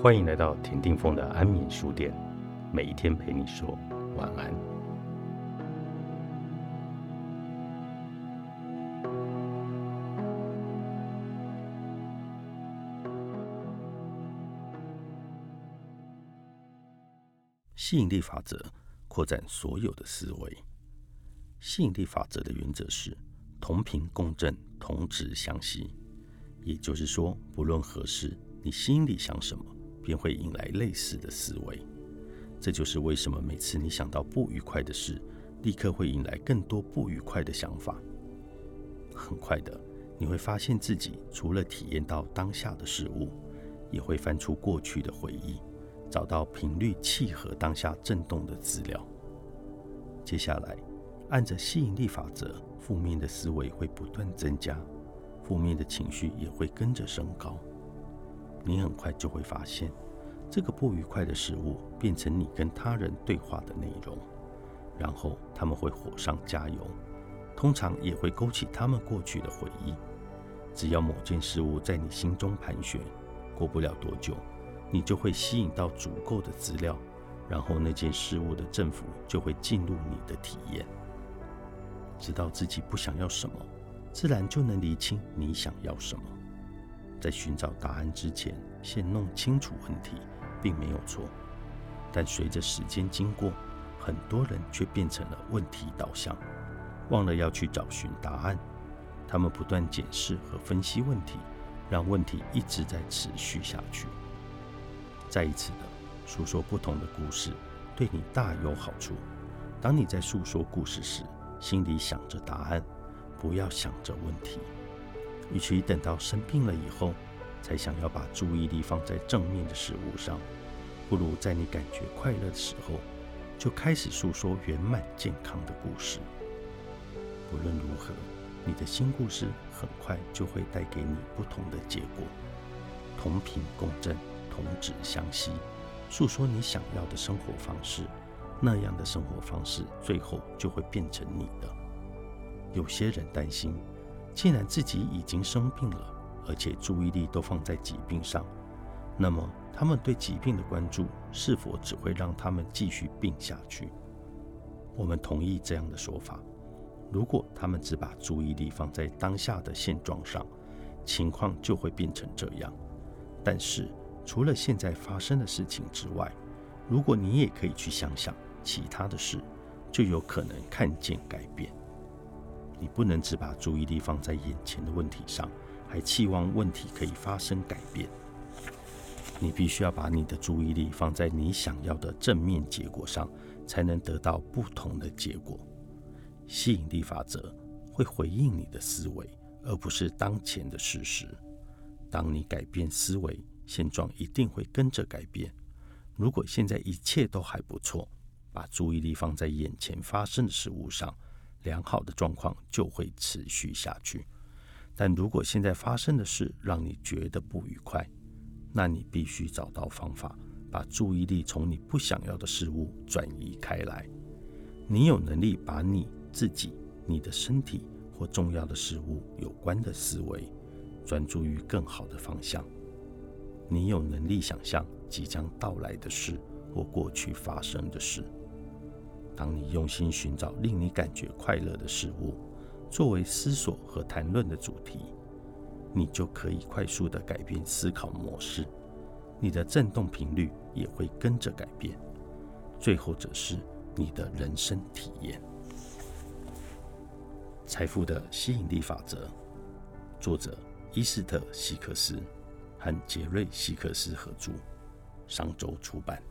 欢迎来到田定峰的安眠书店，每一天陪你说晚安。吸引力法则扩展所有的思维。吸引力法则的原则是同频共振，同值相吸。也就是说，不论何时，你心里想什么，便会引来类似的思维。这就是为什么每次你想到不愉快的事，立刻会引来更多不愉快的想法。很快的，你会发现自己除了体验到当下的事物，也会翻出过去的回忆，找到频率契合当下震动的资料。接下来，按着吸引力法则，负面的思维会不断增加。负面的情绪也会跟着升高，你很快就会发现，这个不愉快的事物变成你跟他人对话的内容，然后他们会火上加油，通常也会勾起他们过去的回忆。只要某件事物在你心中盘旋，过不了多久，你就会吸引到足够的资料，然后那件事物的政府就会进入你的体验，知道自己不想要什么。自然就能理清你想要什么。在寻找答案之前，先弄清楚问题，并没有错。但随着时间经过，很多人却变成了问题导向，忘了要去找寻答案。他们不断检视和分析问题，让问题一直在持续下去。再一次的诉说不同的故事，对你大有好处。当你在诉说故事时，心里想着答案。不要想着问题，与其等到生病了以后才想要把注意力放在正面的事物上，不如在你感觉快乐的时候就开始诉说圆满健康的故事。不论如何，你的新故事很快就会带给你不同的结果。同频共振，同指相吸，诉说你想要的生活方式，那样的生活方式最后就会变成你的。有些人担心，既然自己已经生病了，而且注意力都放在疾病上，那么他们对疾病的关注是否只会让他们继续病下去？我们同意这样的说法。如果他们只把注意力放在当下的现状上，情况就会变成这样。但是，除了现在发生的事情之外，如果你也可以去想想其他的事，就有可能看见改变。你不能只把注意力放在眼前的问题上，还期望问题可以发生改变。你必须要把你的注意力放在你想要的正面结果上，才能得到不同的结果。吸引力法则会回应你的思维，而不是当前的事实。当你改变思维，现状一定会跟着改变。如果现在一切都还不错，把注意力放在眼前发生的事物上。良好的状况就会持续下去，但如果现在发生的事让你觉得不愉快，那你必须找到方法，把注意力从你不想要的事物转移开来。你有能力把你自己、你的身体或重要的事物有关的思维，专注于更好的方向。你有能力想象即将到来的事或过去发生的事。当你用心寻找令你感觉快乐的事物，作为思索和谈论的主题，你就可以快速的改变思考模式，你的振动频率也会跟着改变。最后则是你的人生体验。财富的吸引力法则，作者伊斯特·希克斯和杰瑞·希克斯合著，商周出版。